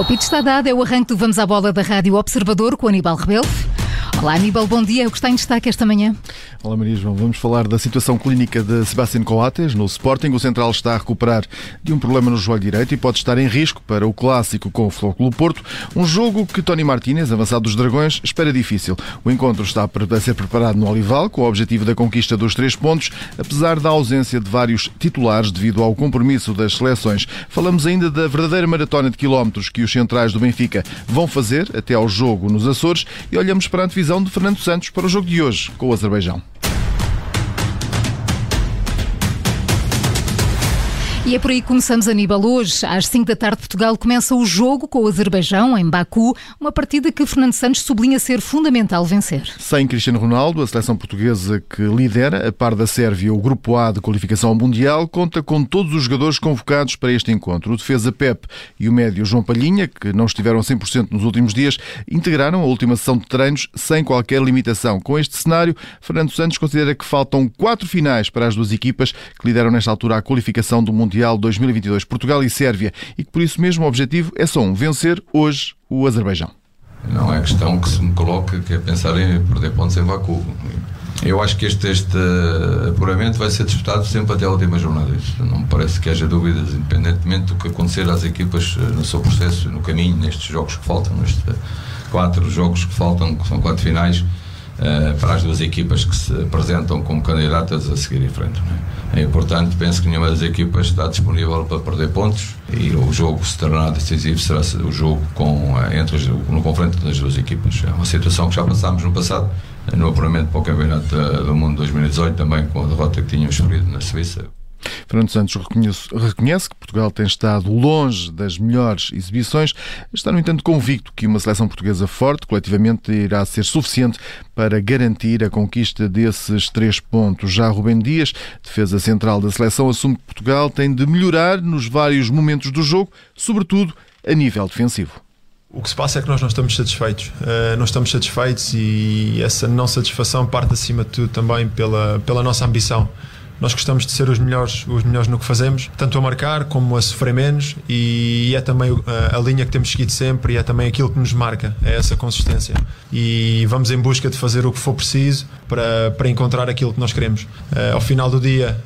O apito está dado, é o arranque do Vamos à Bola da Rádio Observador com Aníbal Rebelo. Olá Aníbal, bom dia. O que está em destaque esta manhã? Olá Maria João, vamos falar da situação clínica de Sebastián Coates no Sporting. O central está a recuperar de um problema no joelho direito e pode estar em risco para o clássico com o Flóculo Porto, um jogo que Tony Martínez, avançado dos Dragões, espera difícil. O encontro está a ser preparado no Olival com o objetivo da conquista dos três pontos, apesar da ausência de vários titulares devido ao compromisso das seleções. Falamos ainda da verdadeira maratona de quilómetros que os centrais do Benfica vão fazer até ao jogo nos Açores e olhamos para a antevisão de Fernando Santos para o jogo de hoje com o Azerbaijão. E é por aí que começamos, Aníbal. Hoje, às 5 da tarde, Portugal começa o jogo com o Azerbaijão, em Baku, uma partida que Fernando Santos sublinha ser fundamental vencer. Sem Cristiano Ronaldo, a seleção portuguesa que lidera, a par da Sérvia, o Grupo A de qualificação Mundial, conta com todos os jogadores convocados para este encontro. O defesa Pep e o médio João Palhinha, que não estiveram 100% nos últimos dias, integraram a última sessão de treinos sem qualquer limitação. Com este cenário, Fernando Santos considera que faltam quatro finais para as duas equipas que lideram nesta altura a qualificação do Mundial Mundial 2022, Portugal e Sérvia, e que por isso mesmo o objetivo é só um, vencer hoje o Azerbaijão. Não é questão que se me coloque que é pensar em perder pontos em Baku. Eu acho que este, este apuramento vai ser disputado sempre até a última jornada. Não me parece que haja dúvidas, independentemente do que acontecer às equipas eh, no seu processo, no caminho, nestes jogos que faltam, nestes quatro jogos que faltam, que são quatro finais uh, para as duas equipas que se apresentam como candidatas a seguir em frente. É? é? importante, penso que nenhuma das equipas está disponível para perder pontos e o jogo se tornará decisivo será o jogo com, uh, entre as, no confronto das duas equipas. É uma situação que já passámos no passado, no apuramento para o Campeonato do Mundo 2018, também com a derrota que tínhamos sofrido na Suíça. Fernando Santos reconhece, que Portugal tem estado longe das melhores exibições, está, no entanto, convicto que uma seleção portuguesa forte, coletivamente, irá ser suficiente para garantir a conquista desses três pontos. Já Rubem Dias, defesa central da seleção, assume que Portugal tem de melhorar nos vários momentos do jogo, sobretudo a nível defensivo. O que se passa é que nós não estamos satisfeitos. Uh, não estamos satisfeitos e essa não satisfação parte, acima de tudo, também pela, pela nossa ambição. Nós gostamos de ser os melhores, os melhores no que fazemos, tanto a marcar como a sofrer menos, e é também a, linha que temos seguido sempre e é também aquilo que nos marca, é essa consistência. E vamos em busca de fazer o que for preciso para, para encontrar aquilo que nós queremos. Uh, ao final do dia,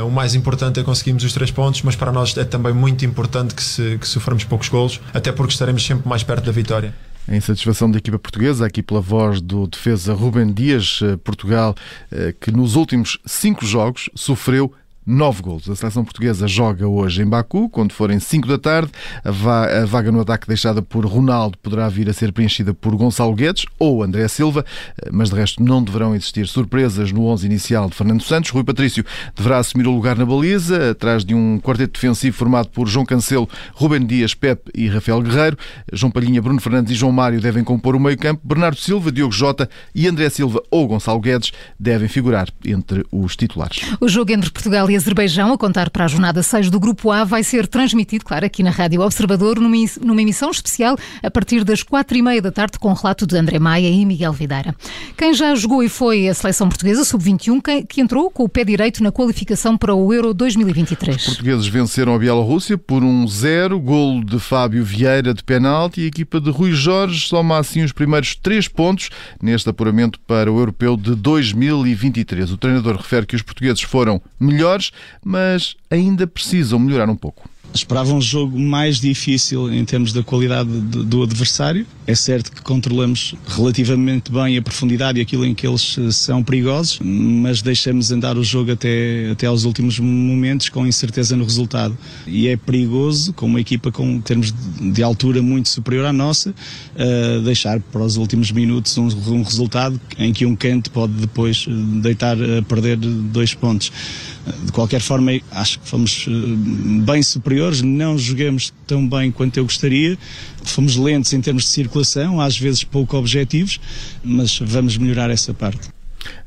uh, o mais importante é conseguirmos os três pontos, mas para nós é também muito importante que, se, que soframos poucos golos, até porque estaremos sempre mais perto da vitória. A insatisfação da equipa portuguesa, aqui pela voz do defesa Ruben Dias, eh, Portugal, eh, que nos últimos cinco jogos sofreu nove golos. A seleção portuguesa joga hoje em Baku, quando forem 5 da tarde. A, vaga no ataque deixada por Ronaldo poderá vir a ser preenchida por Gonçalo Guedes ou André Silva, mas de resto não deverão existir surpresas no 11 inicial de Fernando Santos. Rui Patrício deverá assumir o lugar na baliza, atrás de um quarteto defensivo formado por João Cancelo, Ruben Dias, Pepe e Rafael Guerreiro. João Palhinha, Bruno Fernandes e João Mário devem compor o meio-campo. Bernardo Silva, Diogo Jota e André Silva ou Gonçalo Guedes devem figurar entre os titulares. O jogo entre Portugal e Azerbaijão, a contar para a jornada 6 do Grupo A, vai ser transmitido, claro, aqui na Rádio Observador, numa emissão especial a partir das quatro e meia da tarde, com o relato de André Maia e Miguel Videira. Quem já jogou e foi a seleção portuguesa, sub-21, que entrou com o pé direito na qualificação para o Euro 2023. Os portugueses venceram a Bielorrússia por um zero, golo de Fábio Vieira de penalti e a equipa de Rui Jorge soma assim os primeiros três pontos neste apuramento para o Europeu de 2023. O treinador refere que os portugueses foram melhores mas ainda precisam melhorar um pouco. Esperava um jogo mais difícil em termos da qualidade do adversário. É certo que controlamos relativamente bem a profundidade e aquilo em que eles eh, são perigosos, mas deixamos andar o jogo até, até aos últimos momentos com incerteza no resultado. E é perigoso, com uma equipa com termos de altura muito superior à nossa, uh, deixar para os últimos minutos um, um resultado em que um canto pode depois eh, deitar a perder dois pontos. De qualquer forma, acho que fomos bem superiores, não jogamos tão bem quanto eu gostaria, fomos lentos em termos de circulação, às vezes pouco objetivos, mas vamos melhorar essa parte.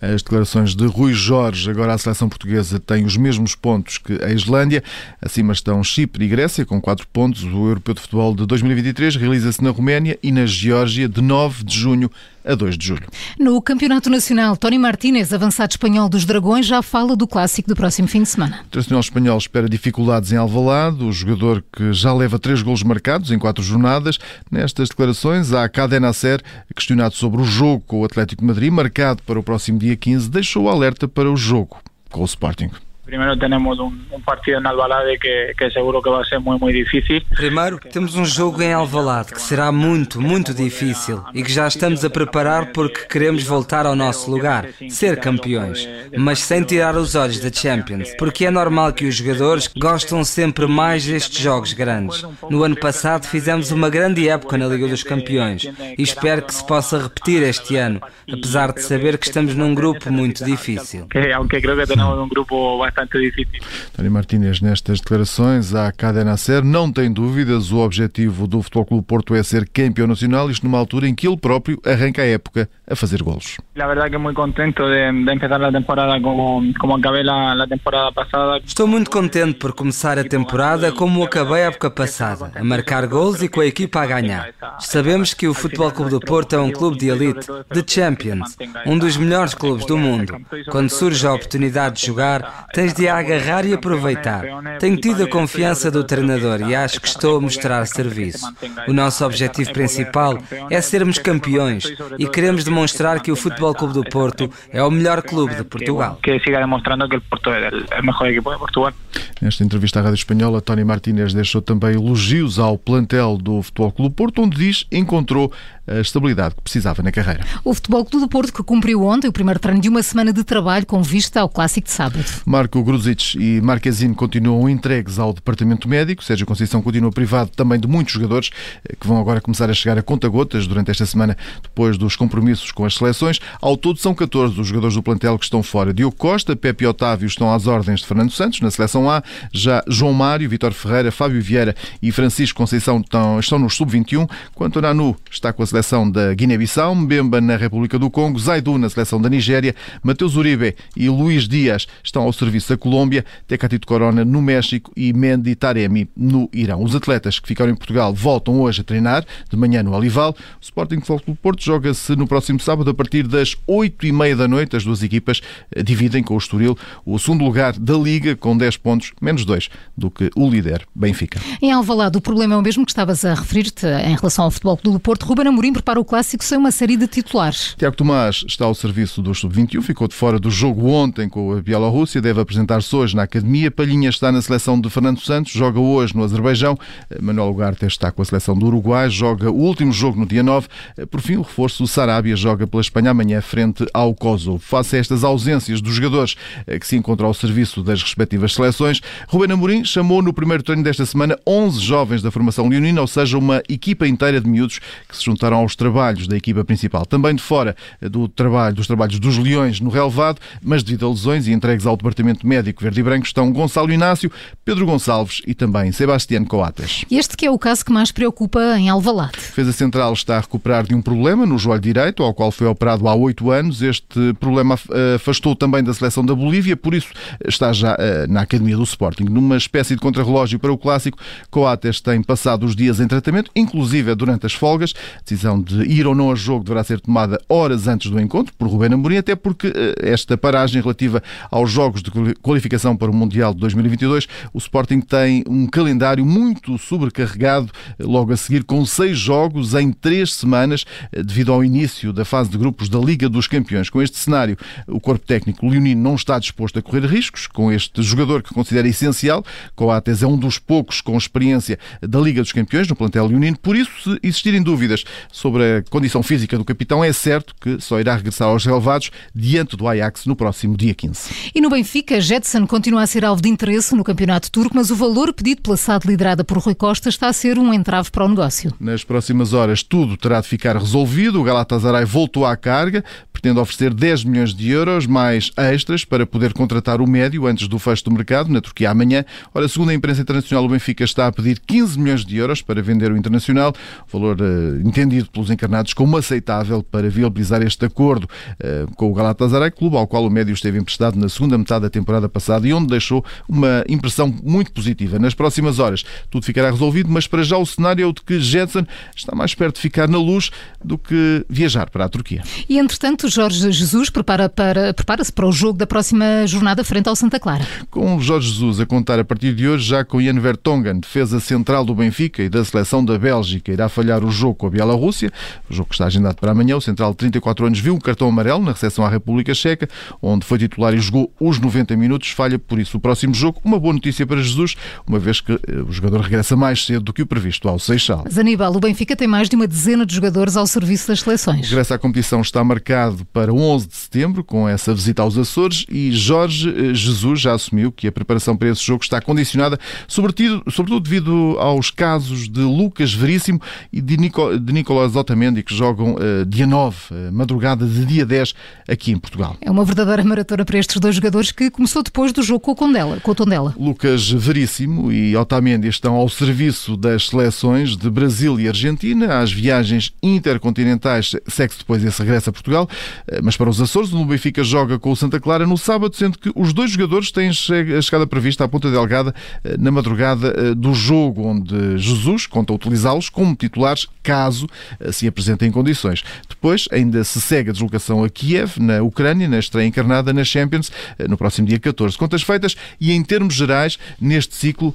As declarações de Rui Jorge. Agora a seleção portuguesa tem os mesmos pontos que a Islândia. Acima estão Chipre e Grécia, com 4 pontos. O Europeu de Futebol de 2023 realiza-se na Roménia e na Geórgia, de 9 de junho a 2 de julho. No Campeonato Nacional, Tony Martínez, avançado espanhol dos Dragões, já fala do clássico do próximo fim de semana. O Internacional espanhol espera dificuldades em Alvalade, o jogador que já leva três golos marcados em quatro jornadas. Nestas declarações, há Cadena Ser, questionado sobre o jogo com o Atlético de Madrid, marcado para o próximo dia 15, deixou o alerta para o jogo com o Sporting. Primeiro temos um, um partido em Alvalade que, que seguro que vai ser muito, muito difícil. Primeiro, temos um jogo em Alvalade que será muito, muito difícil e que já estamos a preparar porque queremos voltar ao nosso lugar, ser campeões, mas sem tirar os olhos da Champions, porque é normal que os jogadores gostam sempre mais destes jogos grandes. No ano passado fizemos uma grande época na Liga dos Campeões e espero que se possa repetir este ano, apesar de saber que estamos num grupo muito difícil. Que, aunque creo que temos um grupo bastante difícil. Tony Martínez, nestas declarações à Cadena Ser, não tem dúvidas, o objetivo do Futebol Clube Porto é ser campeão nacional, isto numa altura em que ele próprio arranca a época a fazer golos. La verdad que muy contento de, de empezar la temporada como, como acabé la, la temporada pasada. Estou muito contente por começar a temporada como acabei a época passada, a marcar gols e com a equipa a ganhar. Sabemos que o Futebol Clube do Porto é um clube de elite, de Champions, um dos melhores clubes do mundo. Quando surge a oportunidade de jogar, tens de a agarrar e aproveitar. Tenho tido a confiança do treinador e acho que estou a mostrar serviço. O nosso objetivo principal é sermos campeões e queremos demonstrar que o Futebol Clube do Porto é o melhor clube de Portugal. Que siga demostrando que o Porto é o melhor equipo de Portugal. Nesta entrevista à Rádio Espanhola, Tony Martínez deixou também elogios ao plantel do Futebol Clube Porto, onde diz encontrou a estabilidade que precisava na carreira. O Futebol Clube do Porto que cumpriu ontem o primeiro treino de uma semana de trabalho com vista ao clássico de sábado. Marco Gruzic e Marquezine continuam entregues ao departamento médico. Sérgio Conceição continua privado também de muitos jogadores eh, que vão agora começar a chegar a conta-gotas durante esta semana, depois dos compromissos com as seleções. Ao todo são 14 os jogadores do plantel que estão fora. Diogo Costa, Pepe e Otávio estão às ordens de Fernando Santos na seleção A. Já João Mário, Vitor Ferreira, Fábio Vieira e Francisco Conceição estão, estão no sub-21, quanto a Nanu está com a seleção da Guiné-Bissau, Mbemba na República do Congo, Zaidu na seleção da Nigéria, Mateus Uribe e Luís Dias estão ao serviço da Colômbia, Tecatito Corona no México e Mendy Taremi no Irão. Os atletas que ficaram em Portugal voltam hoje a treinar, de manhã no Alival. O Sporting Futebol Porto joga-se no próximo sábado a partir das 8 e meia da noite. As duas equipas eh, dividem com o Estoril o segundo lugar da Liga com 10 pontos, menos 2 do que o líder Benfica. Em Alvalade, o problema é o mesmo que estavas a referir-te em relação ao Futebol do Porto. Ruben Amorim prepara o clássico sem uma série de titulares. Tiago Tomás está ao serviço do Sub-21, ficou de fora do jogo ontem com a Bielorrússia, deve apresentar-se hoje na Academia. Palhinha está na seleção de Fernando Santos, joga hoje no Azerbaijão. Manuel Ugarte está com a seleção do Uruguai, joga o último jogo no dia 9. Por fim, o reforço, o Sarabia, joga pela Espanha amanhã frente ao Kosovo. Face a estas ausências dos jogadores eh, que se encontram ao serviço das respectivas seleções, Ruben Amorim chamou no primeiro treino desta semana 11 jovens da formação leonina, ou seja, uma equipa inteira de miúdos que se juntaram aos trabalhos da equipa principal. Também de fora eh, do trabalho, dos trabalhos dos Leões no relevado, mas devido a lesões e entregues ao Departamento Médico Verde e Branco estão Gonçalo Inácio, Pedro Gonçalves e também Sebastião Coates. Este que é o caso que mais preocupa em Alvalade. A defesa central está a recuperar de um problema no joelho direito, ao qual foi operado há oito anos. Este problema afastou também da seleção da Bolívia, por isso está já eh, na Academia do Sporting. Numa espécie de contrarrelógio para o Clássico, Coates tem passado os dias em tratamento, inclusive durante as folgas. A decisão de ir ou não a jogo deverá ser tomada horas antes do encontro, por Rubén Amorim, até porque eh, esta paragem relativa aos jogos de qualificação para o Mundial de 2022, o Sporting tem um calendário muito sobrecarregado eh, logo a seguir, com seis jogos em três semanas, devido ao início da fase de grupos da Liga dos Campeões. Com este cenário, o corpo técnico leonino não está disposto a correr riscos com este jogador que considera essencial. Coates é um dos poucos com experiência da Liga dos Campeões no plantel leonino, por isso, se existirem dúvidas sobre a condição física do capitão, é certo que só irá regressar aos relevados diante do Ajax no próximo dia 15. E no Benfica, Jetson continua a ser alvo de interesse no campeonato turco, mas o valor pedido pela SAD liderada por Rui Costa está a ser um entrave para o negócio. Nas próximas horas tudo terá de ficar resolvido. O Galatasaray voltou à carga, pretende oferecer 10 milhões de euros mais extras para poder contratar o médio antes do fecho do mercado na Turquia amanhã. Ora, segundo a imprensa internacional, o Benfica está a pedir 15 milhões de euros para vender o Internacional, valor uh, entendido pelos encarnados como aceitável para viabilizar este acordo uh, com o Galatasaray, clube ao qual o médio esteve emprestado na segunda metade da temporada passada e onde deixou uma impressão muito positiva. Nas próximas horas tudo ficará resolvido, mas para já o cenário é o de que Jetson está mais perto de ficar na luz do que viajar para a Turquia. E entretanto, Jorge Jesus prepara para, prepara-se para o jogo da próxima jornada frente ao Santa Clara. Com Jorge Jesus a contar a partir de hoje, já com Ian Vertonghen, defesa central do Benfica e da seleção da Bélgica, irá falhar o jogo com a Bielorrússia, o jogo que está agendado para amanhã. O central de 34 anos viu um cartão amarelo na recepção à República Checa, onde foi titular e jogou os 90 minutos. Falha, por isso, o próximo jogo. Uma boa notícia para Jesus, uma vez que eh, o jogador regressa mais cedo do que o previsto ao Seixal. Mas Aníbal, o Benfica tem mais de uma dezena de jogadores ao serviço das seleções. O regresso à competição está marcado para 11 de setembro, com essa visita aos Açores, e Jorge eh, Jesus já assumiu que a preparação para esse jogo está condicionada, sobretudo, sobretudo devido aos casos de Lucas Veríssimo e de, Nico, de Nicolás Otamendi, que jogam uh, dia 9, uh, madrugada de dia 10, aqui em Portugal. É uma verdadeira maratona para estes dois jogadores que começou depois do jogo com o Tondela. Com o Tondela. Lucas Veríssimo e Otamendi estão ao serviço das seleções de Brasil e Argentina. Às viagens intercontinentais segue-se depois esse regresso a Portugal, uh, mas para os Açores, o Benfica joga com o Santa Clara no sábado, sendo que os dois jogadores têm a chegada prevista à Ponta Delgada na madrugada do jogo, onde Jesus conta utilizá-los como titulares caso se apresentem em condições. Depois ainda se segue a deslocação a Kiev, na Ucrânia, na estreia encarnada na Champions, no próximo dia 14. Contas feitas e em termos gerais, neste ciclo,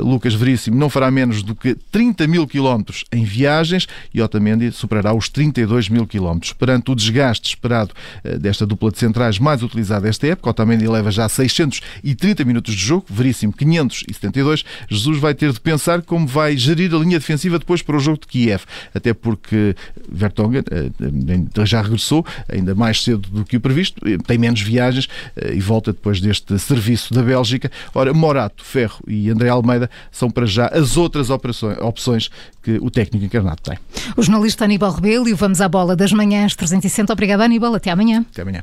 Lucas Veríssimo não fará menos do que 30 mil quilómetros em viagens e Otamendi superará os 32 mil quilómetros. Perante o desgaste esperado desta dupla de centrais mais utilizada esta época, Otamendi leva já 630 minutos de jogo, Veríssimo 572. Jesus vai ter de pensar como vai gerir a linha defensiva depois para o jogo de Kiev, até porque Vertonghen eh, já regressou ainda mais cedo do que o previsto, eh, tem menos viagens eh, e volta depois deste serviço da Bélgica. Ora, Morato, Ferro e André Almeida são para já as outras opções que o técnico encarnado tem. O jornalista Aníbal Rebelo e vamos à bola das manhãs 360. Obrigada, Aníbal. Até amanhã. Até amanhã.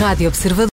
Rádio Observador.